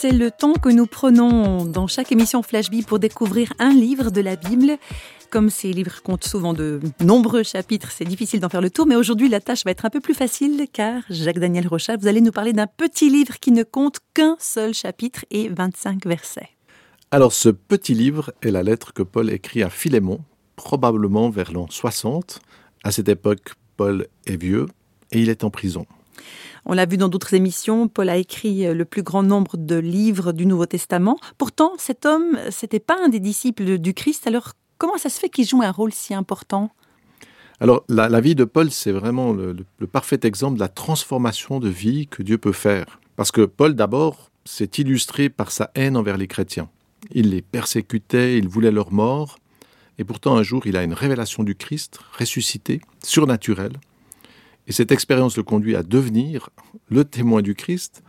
C'est le temps que nous prenons dans chaque émission Flash Bible pour découvrir un livre de la Bible. Comme ces livres comptent souvent de nombreux chapitres, c'est difficile d'en faire le tour, mais aujourd'hui la tâche va être un peu plus facile car Jacques-Daniel Rochat, vous allez nous parler d'un petit livre qui ne compte qu'un seul chapitre et 25 versets. Alors ce petit livre est la lettre que Paul écrit à Philémon, probablement vers l'an 60. À cette époque, Paul est vieux et il est en prison. On l'a vu dans d'autres émissions, Paul a écrit le plus grand nombre de livres du Nouveau Testament. Pourtant, cet homme, c'était pas un des disciples du Christ. Alors, comment ça se fait qu'il joue un rôle si important? Alors, la, vie de Paul, c'est vraiment le, parfait exemple de la transformation de vie que Dieu peut faire. Parce que Paul, d'abord, s'est illustré par sa haine envers les chrétiens. Il les persécutait, il voulait leur mort. Et pourtant, un jour, il a une révélation du Christ, ressuscité, surnaturelle. Et cette expérience le conduit à devenir le témoin du Christ.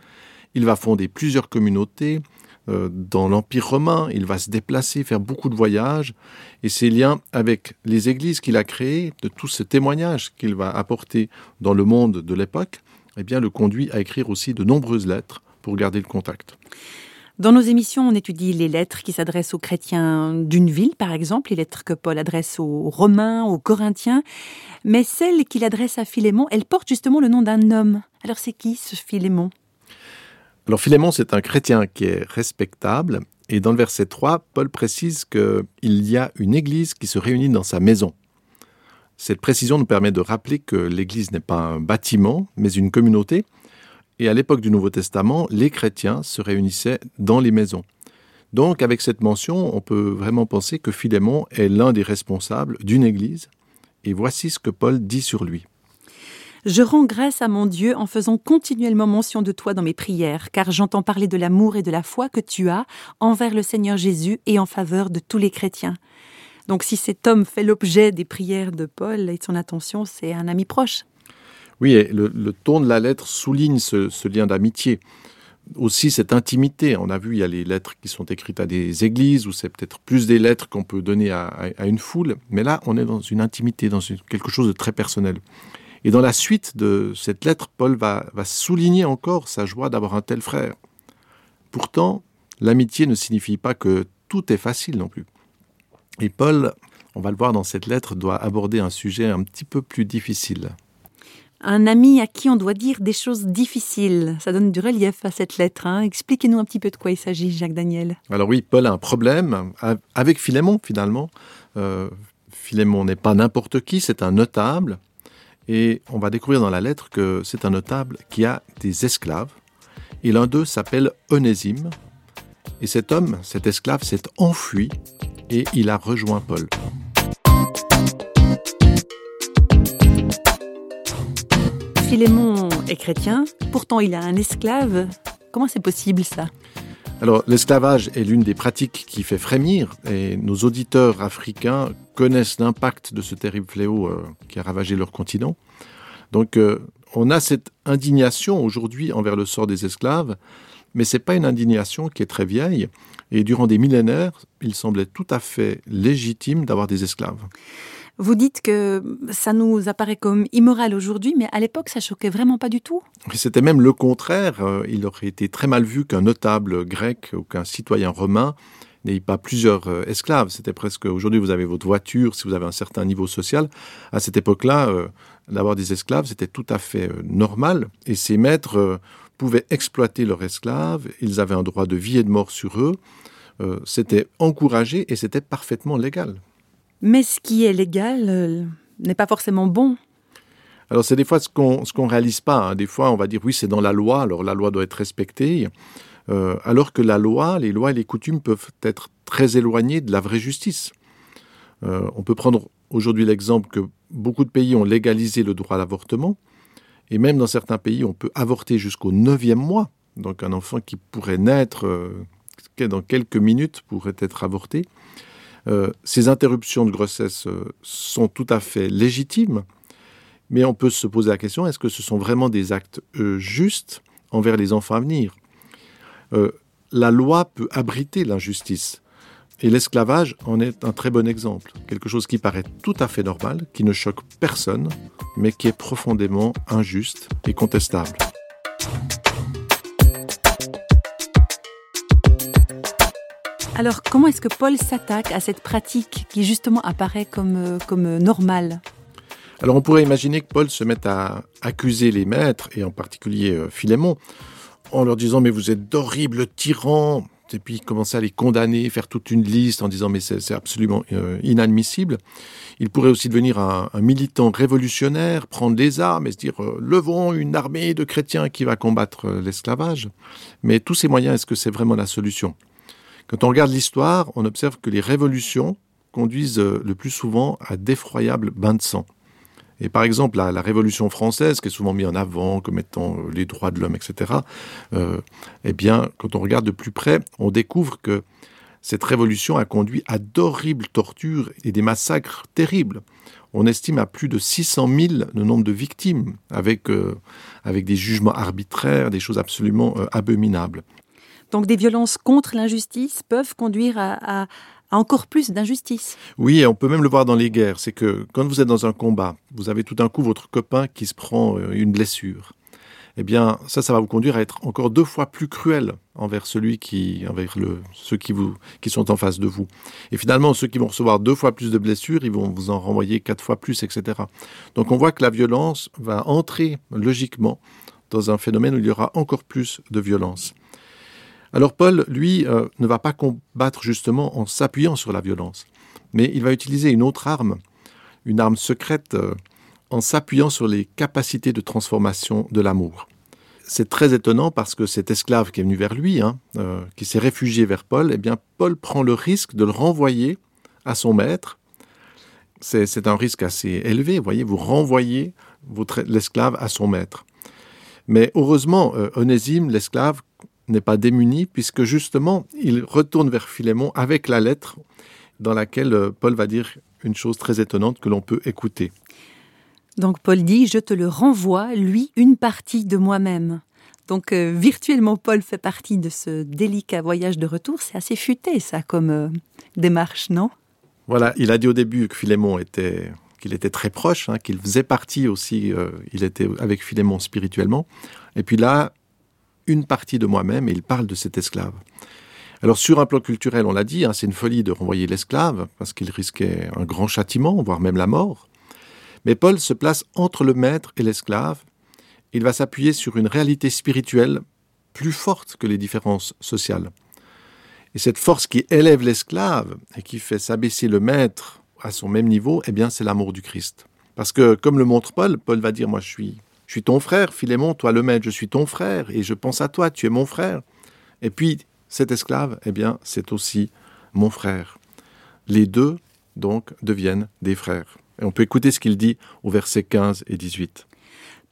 Il va fonder plusieurs communautés euh, dans l'Empire romain, il va se déplacer, faire beaucoup de voyages, et ses liens avec les églises qu'il a créées, de tous ces témoignages qu'il va apporter dans le monde de l'époque, eh bien, le conduit à écrire aussi de nombreuses lettres pour garder le contact. Dans nos émissions, on étudie les lettres qui s'adressent aux chrétiens d'une ville, par exemple, les lettres que Paul adresse aux Romains, aux Corinthiens, mais celle qu'il adresse à Philémon, elle porte justement le nom d'un homme. Alors c'est qui ce Philémon? Alors Philémon, c'est un chrétien qui est respectable, et dans le verset 3, Paul précise qu'il y a une église qui se réunit dans sa maison. Cette précision nous permet de rappeler que l'église n'est pas un bâtiment, mais une communauté, et à l'époque du Nouveau Testament, les chrétiens se réunissaient dans les maisons. Donc, avec cette mention, on peut vraiment penser que Philémon est l'un des responsables d'une église. Et voici ce que Paul dit sur lui. Je rends grâce à mon Dieu en faisant continuellement mention de toi dans mes prières, car j'entends parler de l'amour et de la foi que tu as envers le Seigneur Jésus et en faveur de tous les chrétiens. Donc si cet homme fait l'objet des prières de Paul et de son attention, c'est un ami proche. Oui, le, ton de la lettre souligne ce, lien d'amitié. Aussi cette intimité. On a vu, il y a les lettres qui sont écrites à des églises, ou c'est peut-être plus des lettres qu'on peut donner à, une foule. Mais là, on est dans une intimité, dans quelque chose de très personnel. Et dans la suite de cette lettre, Paul va souligner encore sa joie d'avoir un tel frère. Pourtant, l'amitié ne signifie pas que tout est facile non plus. Et Paul, on va le voir dans cette lettre, doit aborder un sujet un petit peu plus difficile un ami à qui on doit dire des choses difficiles. Ça donne du relief à cette lettre. Hein. Expliquez-nous un petit peu de quoi il s'agit, Jacques Daniel. Alors oui, Paul a un problème avec Philémon finalement. Euh, Philémon n'est pas n'importe qui, c'est un notable. Et on va découvrir dans la lettre que c'est un notable qui a des esclaves. Et l'un d'eux s'appelle Onésime. Et cet homme, cet esclave, s'est enfui et il a rejoint Paul. Philémon est chrétien, pourtant il a un esclave. Comment c'est possible ça? Alors, l'esclavage est l'une des pratiques qui fait frémir, et nos auditeurs africains connaissent l'impact de ce terrible fléau euh, qui a ravagé leur continent. Donc, euh, on a cette indignation aujourd'hui envers le sort des esclaves, mais ce n'est pas une indignation qui est très vieille, et durant des millénaires, il semblait tout à fait légitime d'avoir des esclaves. Vous dites que ça nous apparaît comme immoral aujourd'hui, mais à l'époque, ça choquait vraiment pas du tout. C'était même le contraire. Euh, il aurait été très mal vu qu'un notable grec ou qu'un citoyen romain n'ait pas plusieurs euh, esclaves. C'était presque, aujourd'hui, vous avez votre voiture, si vous avez un certain niveau social. À cette époque-là, euh, d'avoir des esclaves, c'était tout à fait normal. Et ces maîtres pouvaient exploiter leurs esclaves. Ils avaient un droit de vie et de mort sur eux. c'était encouragé et c'était parfaitement légal. Mais ce qui est légal euh, n'est pas forcément bon. Alors c'est des fois ce qu'on ce qu'on réalise pas. Hein. Des fois on va dire oui c'est dans la loi, alors la loi doit être respectée. Euh, alors que la loi, les lois et les coutumes peuvent être très éloignées de la vraie justice. Euh, on peut prendre aujourd'hui l'exemple que beaucoup de pays ont légalisé le droit à l'avortement, et même dans certains pays, on peut avorter jusqu'au neuvième mois. Donc un enfant qui pourrait naître dans quelques minutes pourrait être avorté. Euh, ces interruptions de grossesse euh, sont tout à fait légitimes, mais on peut se poser la question, est-ce que ce sont vraiment des actes euh, justes envers les enfants à venir? La loi peut abriter l'injustice. Et l'esclavage en est un très bon exemple. Quelque chose qui paraît tout à fait normal, qui ne choque personne, mais qui est profondément injuste et contestable. Alors, comment est-ce que Paul s'attaque à cette pratique qui justement apparaît comme, euh, comme normale? Alors, on pourrait imaginer que Paul se mette à accuser les maîtres, et en particulier euh, Philémon, en leur disant Mais vous êtes d'horribles tyrans et puis commencer à les condamner, faire toute une liste en disant mais c'est absolument euh, inadmissible. Il pourrait aussi devenir un, militant révolutionnaire, prendre les armes et se dire euh, levons une armée de chrétiens qui va combattre euh, l'esclavage. Mais tous ces moyens, est-ce que c'est vraiment la solution? Quand on regarde l'histoire, on observe que les révolutions conduisent le plus souvent à d'effroyables bains de sang. Et par exemple, la, Révolution française, qui est souvent mise en avant comme étant euh, les droits de l'homme, etc., euh, eh bien, quand on regarde de plus près, on découvre que cette révolution a conduit à d'horribles tortures et des massacres terribles. On estime à plus de 600 000 le nombre de victimes, euh, avec des jugements arbitraires, des choses absolument abominables. Donc des violences contre l'injustice peuvent conduire à, encore plus d'injustice. Oui, et on peut même le voir dans les guerres. C'est que quand vous êtes dans un combat, vous avez tout d'un coup votre copain qui se prend euh, une blessure. Eh bien, ça, ça va vous conduire à être encore deux fois plus cruel envers celui qui, envers ceux qui vous, qui sont en face de vous. Et finalement, ceux qui vont recevoir deux fois plus de blessures, ils vont vous en renvoyer quatre fois plus, etc. Donc, on voit que la violence va entrer logiquement dans un phénomène où il y aura encore plus de violence. Alors Paul, lui, euh, ne va pas combattre justement en s'appuyant sur la violence, mais il va utiliser une autre arme, une arme secrète, euh, en s'appuyant sur les capacités de transformation de l'amour. C'est très étonnant parce que cet esclave qui est venu vers lui, hein, euh, qui s'est réfugié vers Paul, eh bien Paul prend le risque de le renvoyer à son maître. C'est un risque assez élevé, vous voyez, vous renvoyez l'esclave à son maître. Mais heureusement, Onésime, l'esclave, n'est pas démuni, puisque justement, il retourne vers Philémon avec la lettre dans laquelle euh, Paul va dire une chose très étonnante que l'on peut écouter. Donc Paul dit, je te le renvoie, lui, une partie de moi-même. Donc euh, virtuellement, Paul fait partie de ce délicat voyage de retour. C'est assez futé, ça, comme euh, démarche, non? Voilà, il a dit au début que Philémon était qu'il était très proche, hein, qu'il faisait partie aussi, il était avec Philémon spirituellement. Et puis là, une partie de moi-même et il parle de cet esclave. Alors sur un plan culturel, on l'a dit, hein, c'est une folie de renvoyer l'esclave parce qu'il risquait un grand châtiment, voire même la mort. Mais Paul se place entre le maître et l'esclave. Il va s'appuyer sur une réalité spirituelle plus forte que les différences sociales. Et cette force qui élève l'esclave et qui fait s'abaisser le maître à son même niveau, eh bien c'est l'amour du Christ. Parce que comme le montre Paul, Paul va dire moi je suis je suis ton frère, Philémon, toi le maître, je suis ton frère, et je pense à toi, tu es mon frère. Et puis, cet esclave, eh bien, c'est aussi mon frère. Les deux, donc, deviennent des frères. Et on peut écouter ce qu'il dit au verset 15 et 18.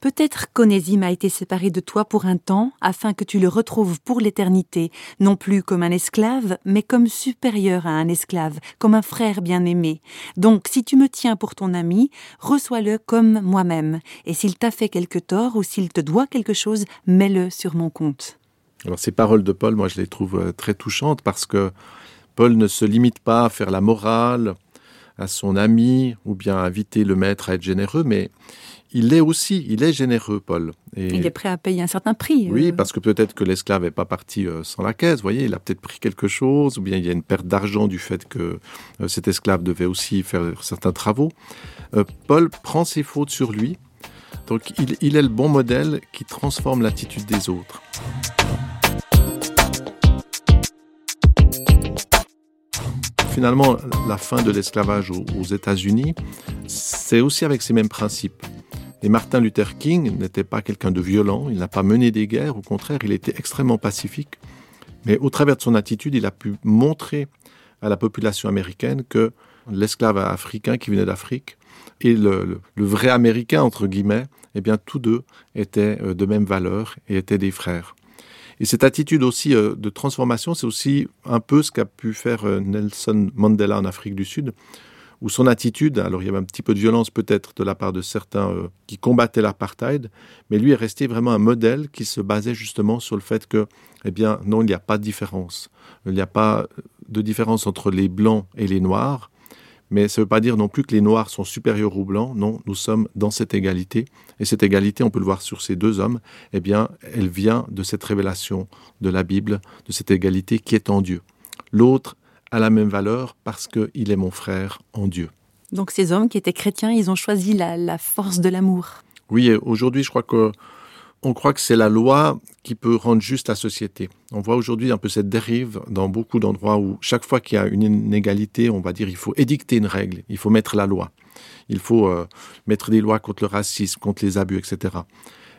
Peut-être qu'Onésime a été séparé de toi pour un temps, afin que tu le retrouves pour l'éternité, non plus comme un esclave, mais comme supérieur à un esclave, comme un frère bien-aimé. Donc, si tu me tiens pour ton ami, reçois-le comme moi-même, et s'il t'a fait quelque tort ou s'il te doit quelque chose, mets-le sur mon compte. Alors, ces paroles de Paul, moi, je les trouve euh, très touchantes parce que Paul ne se limite pas à faire la morale à son ami ou bien inviter le maître à être généreux, mais il est aussi, il est généreux, Paul. Et il est prêt à payer un certain prix. Oui, euh. parce que peut-être que l'esclave n'est pas parti euh, sans la caisse, vous voyez, il a peut-être pris quelque chose, ou bien il y a une perte d'argent du fait que euh, cet esclave devait aussi faire certains travaux. Paul prend ses fautes sur lui, donc il, il est le bon modèle qui transforme l'attitude des autres. Finalement, la fin de l'esclavage aux États-Unis, c'est aussi avec ces mêmes principes. Et Martin Luther King n'était pas quelqu'un de violent, il n'a pas mené des guerres, au contraire, il était extrêmement pacifique. Mais au travers de son attitude, il a pu montrer à la population américaine que l'esclave africain qui venait d'Afrique et le, vrai américain, entre guillemets, eh bien, tous deux étaient euh, de même valeur et étaient des frères. Et cette attitude aussi euh, de transformation, c'est aussi un peu ce qu'a pu faire euh, Nelson Mandela en Afrique du Sud, ou son attitude, alors il y avait un petit peu de violence peut-être de la part de certains euh, qui combattaient l'apartheid, mais lui est resté vraiment un modèle qui se basait justement sur le fait que, eh bien, non, il n'y a pas de différence. Il n'y a pas de différence entre les blancs et les noirs, mais ça ne veut pas dire non plus que les noirs sont supérieurs aux blancs, non, nous sommes dans cette égalité, et cette égalité, on peut le voir sur ces deux hommes, eh bien, elle vient de cette révélation de la Bible, de cette égalité qui est en Dieu. L'autre a la même valeur parce qu'il est mon frère en Dieu. Donc ces hommes qui étaient chrétiens, ils ont choisi la, force de l'amour. Oui, aujourd'hui, je crois que on croit que c'est la loi qui peut rendre juste la société. On voit aujourd'hui un peu cette dérive dans beaucoup d'endroits où chaque fois qu'il y a une inégalité, on va dire il faut édicter une règle, il faut mettre la loi, il faut euh, mettre des lois contre le racisme, contre les abus, etc.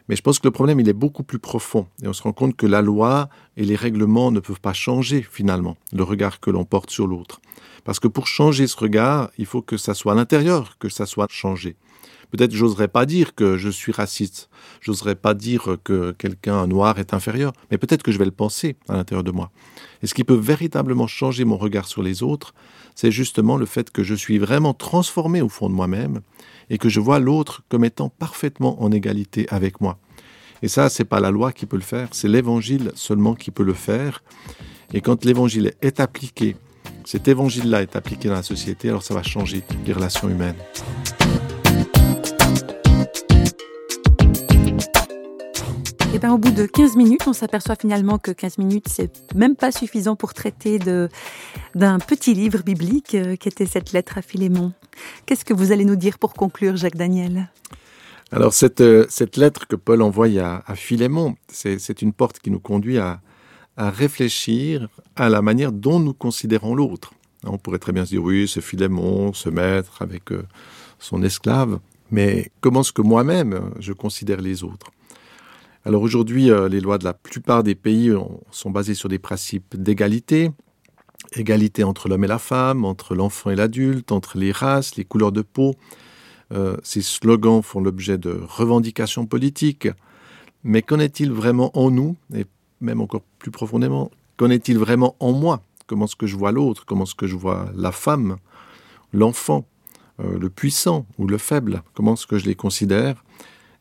Mais je pense que le problème, il est beaucoup plus profond. Et on se rend compte que la loi et les règlements ne peuvent pas changer finalement le regard que l'on porte sur l'autre. Parce que pour changer ce regard, il faut que ça soit à l'intérieur, que ça soit changé. Peut-être j'oserais pas dire que je suis raciste, j'oserais pas dire que quelqu'un noir est inférieur, mais peut-être que je vais le penser à l'intérieur de moi. Et ce qui peut véritablement changer mon regard sur les autres, c'est justement le fait que je suis vraiment transformé au fond de moi-même et que je vois l'autre comme étant parfaitement en égalité avec moi. Et ça, c'est pas la loi qui peut le faire, c'est l'évangile seulement qui peut le faire. Et quand l'évangile est appliqué, cet évangile-là est appliqué dans la société, alors ça va changer les relations humaines. Eh bien, au bout de 15 minutes, on s'aperçoit finalement que 15 minutes, c'est même pas suffisant pour traiter d'un petit livre biblique euh, qui était cette lettre à Philémon. Qu'est-ce que vous allez nous dire pour conclure, Jacques Daniel? Alors, cette, euh, cette lettre que Paul envoie à, Philémon, c'est une porte qui nous conduit à, à réfléchir à la manière dont nous considérons l'autre. On pourrait très bien se dire, oui, c'est Philémon, ce maître avec euh, son esclave, mais comment est-ce que moi-même je considère les autres? Alors aujourd'hui, euh, les lois de la plupart des pays sont basées sur des principes d'égalité, égalité entre l'homme et la femme, entre l'enfant et l'adulte, entre les races, les couleurs de peau. Euh, ces slogans font l'objet de revendications politiques. Mais qu'en est-il vraiment en nous, et même encore plus profondément, qu'en est-il vraiment en moi? Comment est-ce que je vois l'autre? Comment est-ce que je vois la femme, l'enfant, euh, le puissant ou le faible? Comment est-ce que je les considère?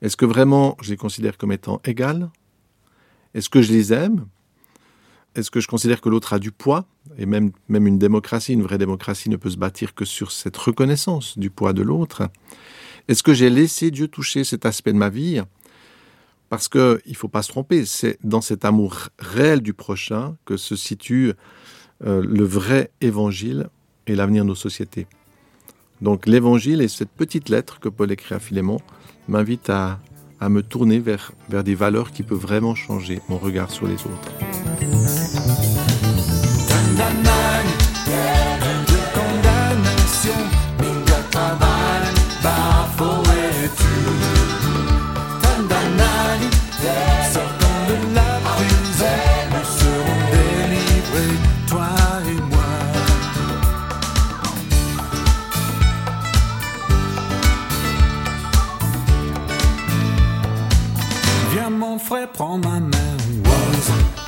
Est-ce que vraiment je les considère comme étant égales? Est-ce que je les aime? Est-ce que je considère que l'autre a du poids? Et même, même une démocratie, une vraie démocratie ne peut se bâtir que sur cette reconnaissance du poids de l'autre. Est-ce que j'ai laissé Dieu toucher cet aspect de ma vie? Parce qu'il ne faut pas se tromper, c'est dans cet amour réel du prochain que se situe euh, le vrai évangile et l'avenir de nos sociétés. Donc l'évangile est cette petite lettre que Paul écrit à Philémon, m'invite à, à, me tourner vers, vers des valeurs qui peuvent vraiment changer mon regard sur les autres. my man was.